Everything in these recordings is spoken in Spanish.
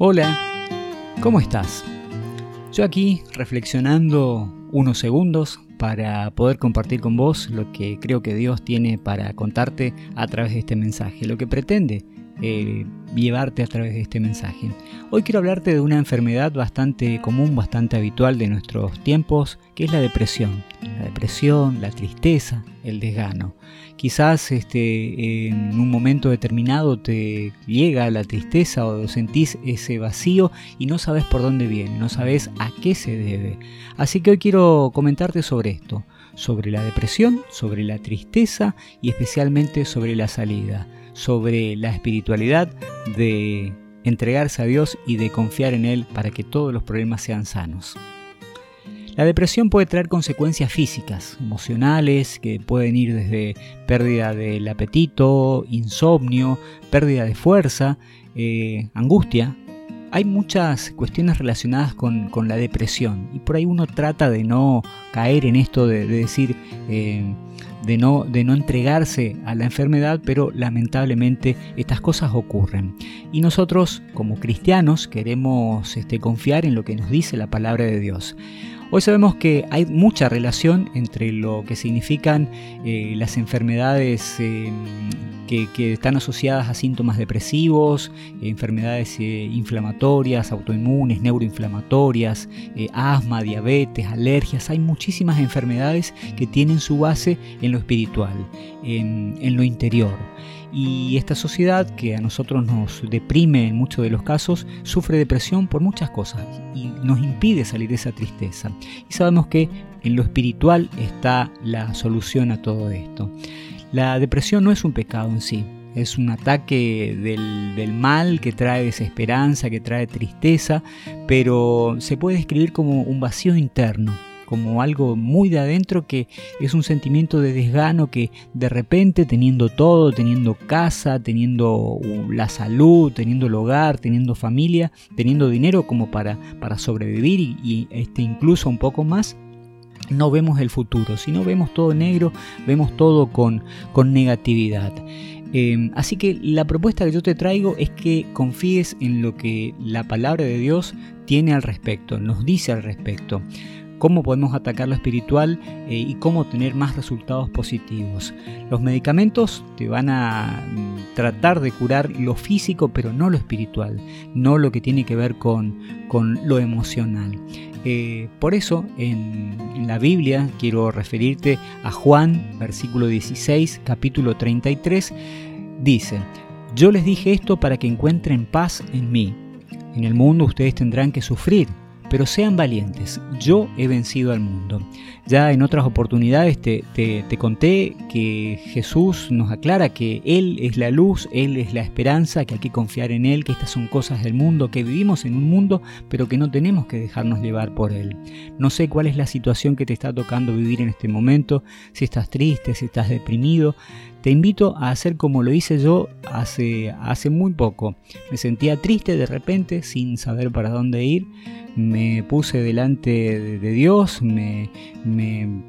Hola, ¿cómo estás? Yo aquí reflexionando unos segundos para poder compartir con vos lo que creo que Dios tiene para contarte a través de este mensaje, lo que pretende eh, llevarte a través de este mensaje. Hoy quiero hablarte de una enfermedad bastante común, bastante habitual de nuestros tiempos, que es la depresión. La depresión, la tristeza, el desgano. Quizás este, en un momento determinado te llega la tristeza o sentís ese vacío y no sabes por dónde viene, no sabes a qué se debe. Así que hoy quiero comentarte sobre esto, sobre la depresión, sobre la tristeza y especialmente sobre la salida sobre la espiritualidad de entregarse a Dios y de confiar en Él para que todos los problemas sean sanos. La depresión puede traer consecuencias físicas, emocionales, que pueden ir desde pérdida del apetito, insomnio, pérdida de fuerza, eh, angustia. Hay muchas cuestiones relacionadas con, la depresión y por ahí uno trata de no caer en esto de, decir... Eh, de no, de no entregarse a la enfermedad, pero lamentablemente estas cosas ocurren. Y nosotros como cristianos queremos este, confiar en lo que nos dice la palabra de Dios. Hoy sabemos que hay mucha relación entre lo que significan eh, las enfermedades eh, que, están asociadas a síntomas depresivos, enfermedades eh, inflamatorias, autoinmunes, neuroinflamatorias, asma, diabetes, alergias. Hay muchísimas enfermedades que tienen su base en lo espiritual, en lo interior. Y esta sociedad que a nosotros nos deprime en muchos de los casos, sufre depresión por muchas cosas y nos impide salir de esa tristeza. Y sabemos que en lo espiritual está la solución a todo esto. La depresión no es un pecado en sí, es un ataque del, del, mal que trae desesperanza, que trae tristeza, pero se puede describir como un vacío interno, como algo muy de adentro que es un sentimiento de desgano que de repente teniendo todo, teniendo casa, teniendo uh, la salud, teniendo el hogar, teniendo familia, teniendo dinero como para, para sobrevivir y, este, incluso un poco más, no vemos el futuro, sino vemos todo negro, vemos todo con, con negatividad. Em, así que la propuesta que yo te traigo es que confíes en lo que la palabra de Dios tiene al respecto, nos dice al respecto cómo podemos atacar lo espiritual eh, y cómo tener más resultados positivos. Los medicamentos te van a mm, tratar de curar lo físico, pero no lo espiritual, no lo que tiene que ver con, con lo emocional. Eh, por eso en, en, la Biblia quiero referirte a Juan, versículo 16, capítulo 33, dice, yo les dije esto para que encuentren paz en mí. En el mundo ustedes tendrán que sufrir pero sean valientes, yo he vencido al mundo. Ya en otras oportunidades te, conté que Jesús nos aclara que Él es la luz, Él es la esperanza, que hay que confiar en Él, que estas son cosas del mundo, que vivimos en un mundo, pero que no tenemos que dejarnos llevar por Él. No sé cuál es la situación que te está tocando vivir en este momento, si estás triste, si estás deprimido, te invito a hacer como lo hice yo hace, hace muy poco. Me sentía triste de repente, sin saber para dónde ir. Me puse delante de Dios, me,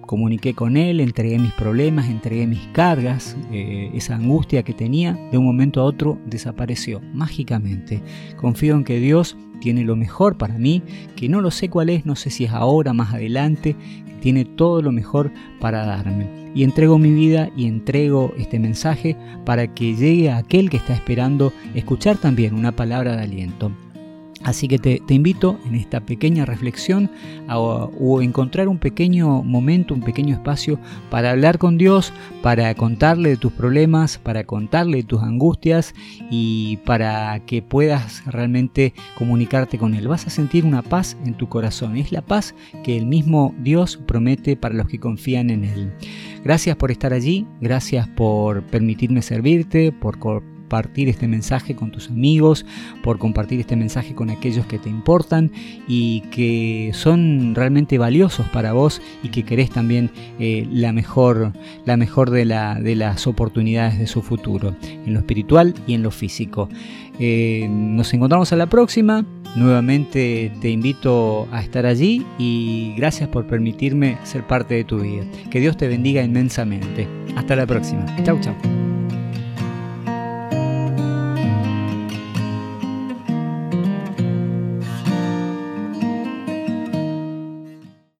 comuniqué con Él, entregué mis problemas, entregué mis cargas. Eh, esa angustia que tenía, de un momento a otro desapareció mágicamente. Confío en que Dios tiene lo mejor para mí, que no lo sé cuál es, no sé si es ahora, más adelante, tiene todo lo mejor para darme. Y entrego mi vida y entrego este mensaje para que llegue a aquel que está esperando escuchar también una palabra de aliento. Así que te, invito en esta pequeña reflexión a, encontrar un pequeño momento, un pequeño espacio para hablar con Dios, para contarle de tus problemas, para contarle de tus angustias y para que puedas realmente comunicarte con Él. Vas a sentir una paz en tu corazón. Es la paz que el mismo Dios promete para los que confían en Él. Gracias por estar allí, gracias por permitirme servirte, por compartir este mensaje con tus amigos, por compartir este mensaje con aquellos que te importan y que son realmente valiosos para vos y que querés también eh, la mejor, la mejor de, la, de las oportunidades de su futuro, en lo espiritual y en lo físico. Eh, nos encontramos a la próxima. Nuevamente te invito a estar allí y gracias por permitirme ser parte de tu vida. Que Dios te bendiga inmensamente. Hasta la próxima. Chau, chau.